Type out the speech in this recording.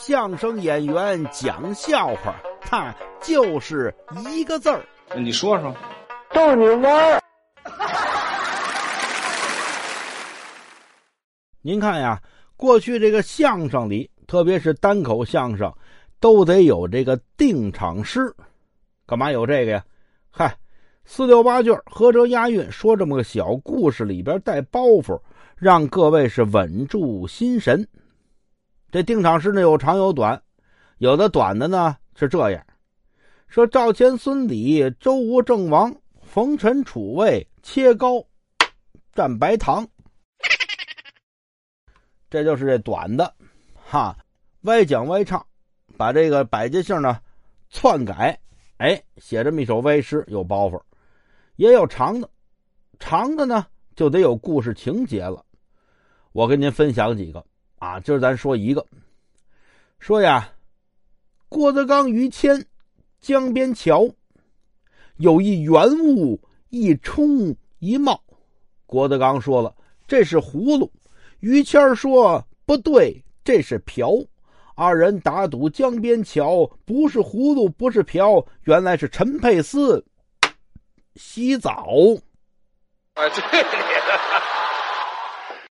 相声演员讲笑话，他就是一个字儿。你说说，逗你玩儿。您看呀，过去这个相声里，特别是单口相声，都得有这个定场诗。干嘛有这个呀？嗨，四六八句合辙押韵，说这么个小故事，里边带包袱，让各位是稳住心神。这定场诗呢有长有短，有的短的呢是这样：说赵钱孙李周吴郑王冯陈楚魏切糕蘸白糖。这就是这短的，哈，歪讲歪唱，把这个百家姓呢篡改，哎，写这么一首歪诗，有包袱。也有长的，长的呢就得有故事情节了。我跟您分享几个啊，今儿咱说一个，说呀，郭德纲、于谦江边桥，有一圆物一冲一冒。郭德纲说了，这是葫芦。于谦说：“不对，这是瓢。”二人打赌江边桥，不是葫芦，不是瓢，原来是陈佩斯洗澡。哎，对。